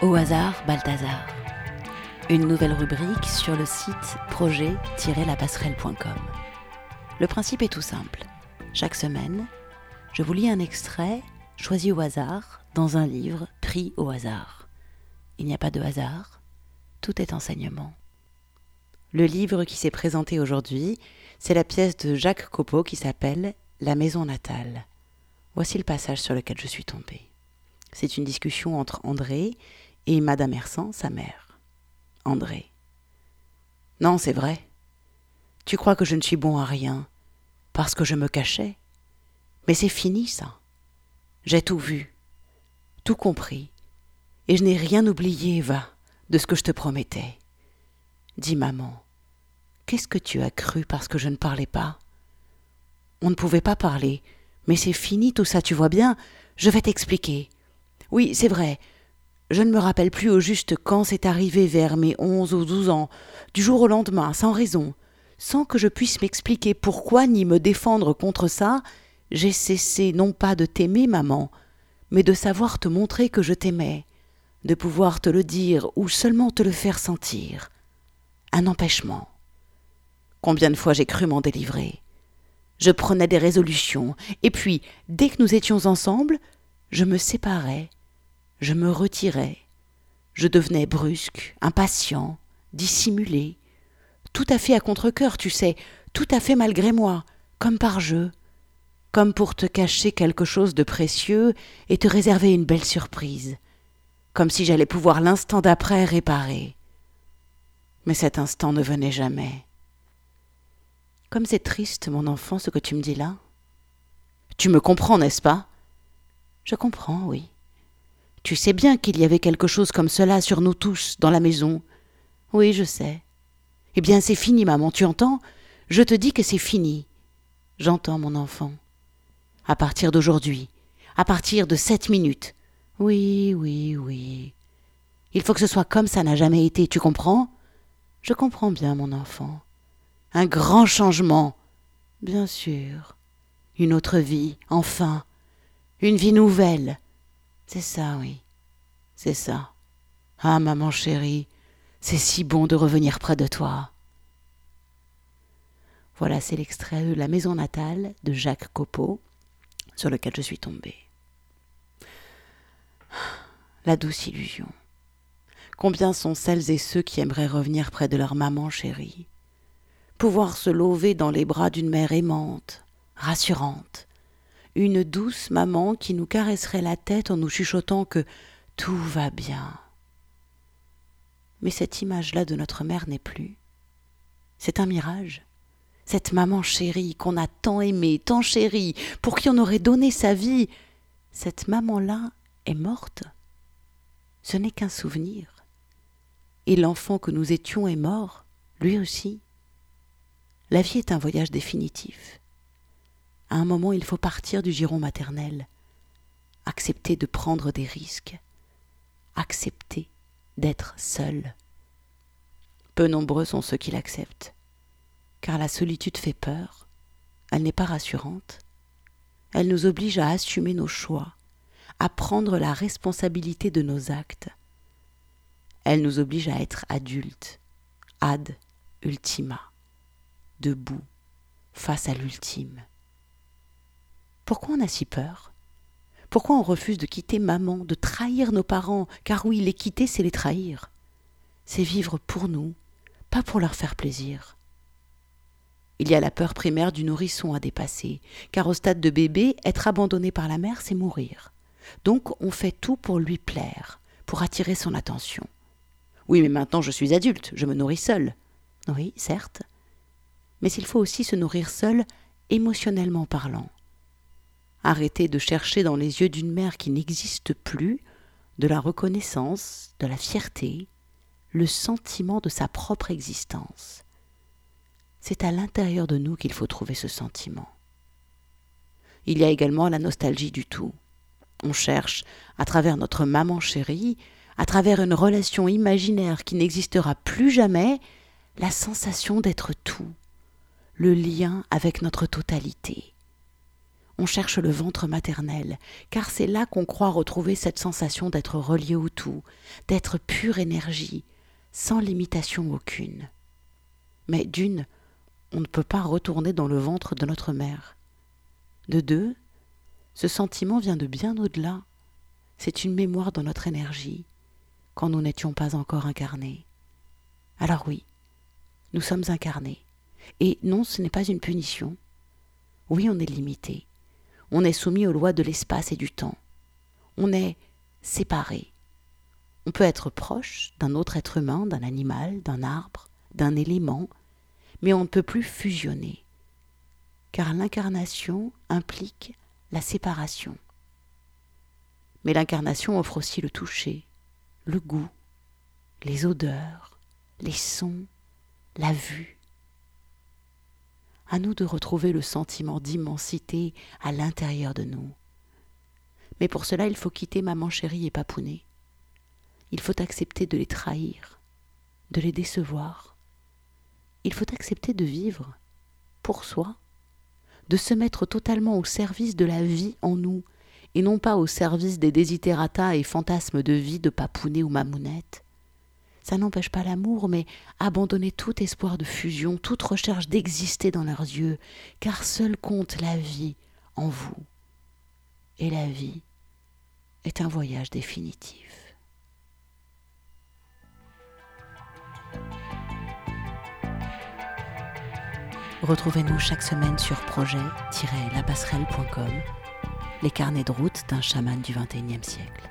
Au hasard, Balthazar. Une nouvelle rubrique sur le site projet-lapasserelle.com. Le principe est tout simple. Chaque semaine, je vous lis un extrait choisi au hasard dans un livre pris au hasard. Il n'y a pas de hasard, tout est enseignement. Le livre qui s'est présenté aujourd'hui, c'est la pièce de Jacques Copeau qui s'appelle La maison natale. Voici le passage sur lequel je suis tombée. C'est une discussion entre André et Madame Hersan, sa mère. André. Non, c'est vrai. Tu crois que je ne suis bon à rien, parce que je me cachais? Mais c'est fini, ça. J'ai tout vu, tout compris, et je n'ai rien oublié, va, de ce que je te promettais. Dis, maman, qu'est-ce que tu as cru parce que je ne parlais pas? On ne pouvait pas parler, mais c'est fini tout ça, tu vois bien, je vais t'expliquer. Oui, c'est vrai, je ne me rappelle plus au juste quand c'est arrivé vers mes onze ou douze ans, du jour au lendemain, sans raison, sans que je puisse m'expliquer pourquoi ni me défendre contre ça, j'ai cessé non pas de t'aimer, maman, mais de savoir te montrer que je t'aimais, de pouvoir te le dire ou seulement te le faire sentir. Un empêchement. Combien de fois j'ai cru m'en délivrer. Je prenais des résolutions, et puis, dès que nous étions ensemble, je me séparais, je me retirais, je devenais brusque, impatient, dissimulé, tout à fait à contre-coeur, tu sais, tout à fait malgré moi, comme par jeu, comme pour te cacher quelque chose de précieux et te réserver une belle surprise, comme si j'allais pouvoir l'instant d'après réparer. Mais cet instant ne venait jamais. Comme c'est triste, mon enfant, ce que tu me dis là. Tu me comprends, n'est-ce pas? Je comprends, oui. Tu sais bien qu'il y avait quelque chose comme cela sur nous tous dans la maison. Oui, je sais. Eh bien, c'est fini, maman, tu entends? Je te dis que c'est fini. J'entends, mon enfant. À partir d'aujourd'hui, à partir de cette minute. Oui, oui, oui. Il faut que ce soit comme ça n'a jamais été, tu comprends? Je comprends bien, mon enfant. Un grand changement. Bien sûr. Une autre vie, enfin. Une vie nouvelle. C'est ça, oui. C'est ça. Ah, maman chérie, c'est si bon de revenir près de toi. Voilà, c'est l'extrait de La maison natale de Jacques Copeau, sur lequel je suis tombée. La douce illusion. Combien sont celles et ceux qui aimeraient revenir près de leur maman chérie, pouvoir se lever dans les bras d'une mère aimante, rassurante, une douce maman qui nous caresserait la tête en nous chuchotant que tout va bien. Mais cette image-là de notre mère n'est plus. C'est un mirage. Cette maman chérie qu'on a tant aimée, tant chérie, pour qui on aurait donné sa vie, cette maman-là est morte. Ce n'est qu'un souvenir. Et l'enfant que nous étions est mort, lui aussi. La vie est un voyage définitif. À un moment, il faut partir du giron maternel, accepter de prendre des risques, accepter d'être seul. Peu nombreux sont ceux qui l'acceptent, car la solitude fait peur, elle n'est pas rassurante, elle nous oblige à assumer nos choix, à prendre la responsabilité de nos actes, elle nous oblige à être adultes, ad ultima, debout, face à l'ultime. Pourquoi on a si peur? Pourquoi on refuse de quitter maman, de trahir nos parents? Car oui, les quitter, c'est les trahir. C'est vivre pour nous, pas pour leur faire plaisir. Il y a la peur primaire du nourrisson à dépasser, car au stade de bébé, être abandonné par la mère, c'est mourir. Donc on fait tout pour lui plaire, pour attirer son attention. Oui, mais maintenant je suis adulte, je me nourris seul. Oui, certes. Mais il faut aussi se nourrir seul, émotionnellement parlant. Arrêter de chercher dans les yeux d'une mère qui n'existe plus de la reconnaissance, de la fierté, le sentiment de sa propre existence. C'est à l'intérieur de nous qu'il faut trouver ce sentiment. Il y a également la nostalgie du tout. On cherche, à travers notre maman chérie, à travers une relation imaginaire qui n'existera plus jamais, la sensation d'être tout, le lien avec notre totalité on cherche le ventre maternel, car c'est là qu'on croit retrouver cette sensation d'être relié au tout, d'être pure énergie, sans limitation aucune. Mais d'une, on ne peut pas retourner dans le ventre de notre mère. De deux, ce sentiment vient de bien au-delà. C'est une mémoire dans notre énergie, quand nous n'étions pas encore incarnés. Alors oui, nous sommes incarnés. Et non, ce n'est pas une punition. Oui, on est limité. On est soumis aux lois de l'espace et du temps. On est séparé. On peut être proche d'un autre être humain, d'un animal, d'un arbre, d'un élément, mais on ne peut plus fusionner. Car l'incarnation implique la séparation. Mais l'incarnation offre aussi le toucher, le goût, les odeurs, les sons, la vue. À nous de retrouver le sentiment d'immensité à l'intérieur de nous. Mais pour cela, il faut quitter maman chérie et papounet. Il faut accepter de les trahir, de les décevoir. Il faut accepter de vivre pour soi, de se mettre totalement au service de la vie en nous, et non pas au service des désitérata et fantasmes de vie de papounet ou mamounette. Ça n'empêche pas l'amour, mais abandonner tout espoir de fusion, toute recherche d'exister dans leurs yeux, car seul compte la vie en vous. Et la vie est un voyage définitif. Retrouvez-nous chaque semaine sur projet-lapasserelle.com, les carnets de route d'un chaman du XXIe siècle.